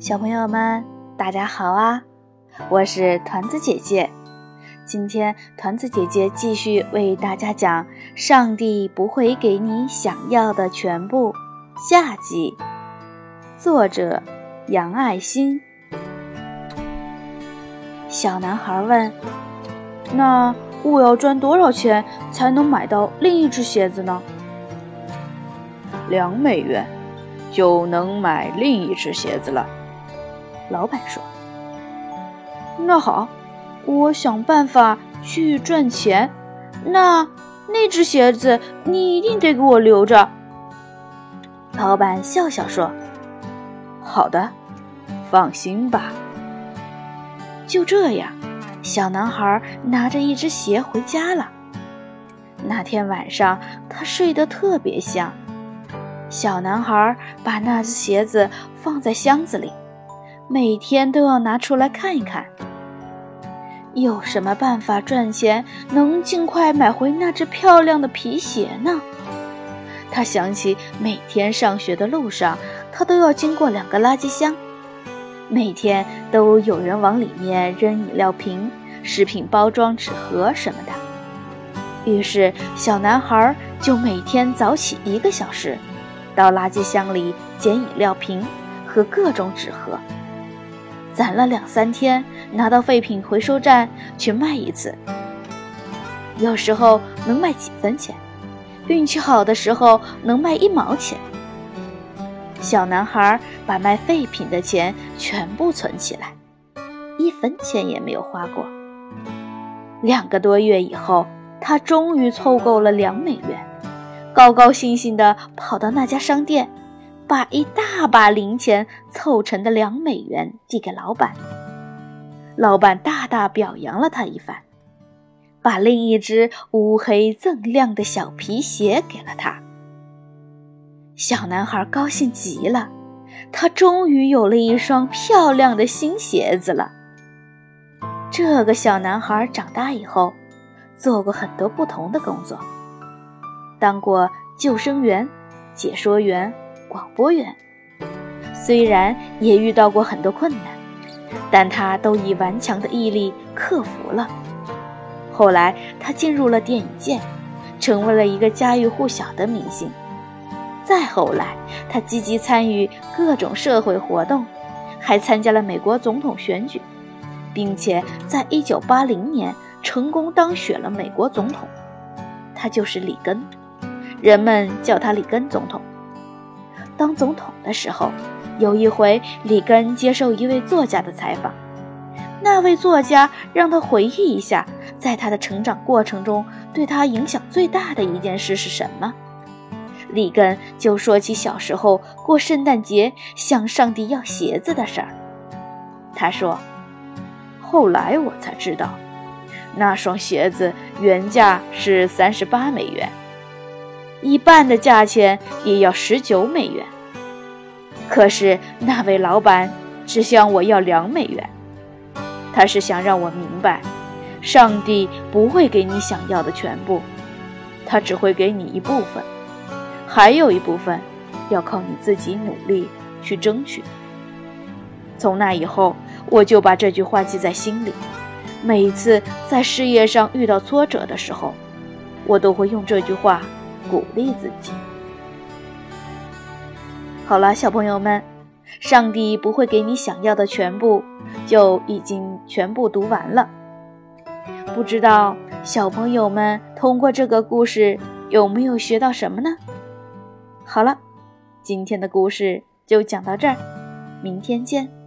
小朋友们，大家好啊！我是团子姐姐。今天团子姐姐继续为大家讲《上帝不会给你想要的全部》下集。作者杨爱新。小男孩问：“那我要赚多少钱才能买到另一只鞋子呢？”两美元就能买另一只鞋子了。老板说：“那好，我想办法去赚钱。那那只鞋子你一定得给我留着。”老板笑笑说：“好的，放心吧。”就这样，小男孩拿着一只鞋回家了。那天晚上，他睡得特别香。小男孩把那只鞋子放在箱子里。每天都要拿出来看一看，有什么办法赚钱能尽快买回那只漂亮的皮鞋呢？他想起每天上学的路上，他都要经过两个垃圾箱，每天都有人往里面扔饮料瓶、食品包装纸盒什么的。于是，小男孩就每天早起一个小时，到垃圾箱里捡饮料瓶和各种纸盒。攒了两三天，拿到废品回收站去卖一次，有时候能卖几分钱，运气好的时候能卖一毛钱。小男孩把卖废品的钱全部存起来，一分钱也没有花过。两个多月以后，他终于凑够了两美元，高高兴兴地跑到那家商店。把一大把零钱凑成的两美元递给老板，老板大大表扬了他一番，把另一只乌黑锃亮的小皮鞋给了他。小男孩高兴极了，他终于有了一双漂亮的新鞋子了。这个小男孩长大以后，做过很多不同的工作，当过救生员、解说员。广播员虽然也遇到过很多困难，但他都以顽强的毅力克服了。后来，他进入了电影界，成为了一个家喻户晓的明星。再后来，他积极参与各种社会活动，还参加了美国总统选举，并且在1980年成功当选了美国总统。他就是里根，人们叫他里根总统。当总统的时候，有一回，里根接受一位作家的采访。那位作家让他回忆一下，在他的成长过程中，对他影响最大的一件事是什么。里根就说起小时候过圣诞节向上帝要鞋子的事儿。他说：“后来我才知道，那双鞋子原价是三十八美元。”一半的价钱也要十九美元，可是那位老板只向我要两美元。他是想让我明白，上帝不会给你想要的全部，他只会给你一部分，还有一部分要靠你自己努力去争取。从那以后，我就把这句话记在心里，每一次在事业上遇到挫折的时候，我都会用这句话。鼓励自己。好了，小朋友们，上帝不会给你想要的全部，就已经全部读完了。不知道小朋友们通过这个故事有没有学到什么呢？好了，今天的故事就讲到这儿，明天见。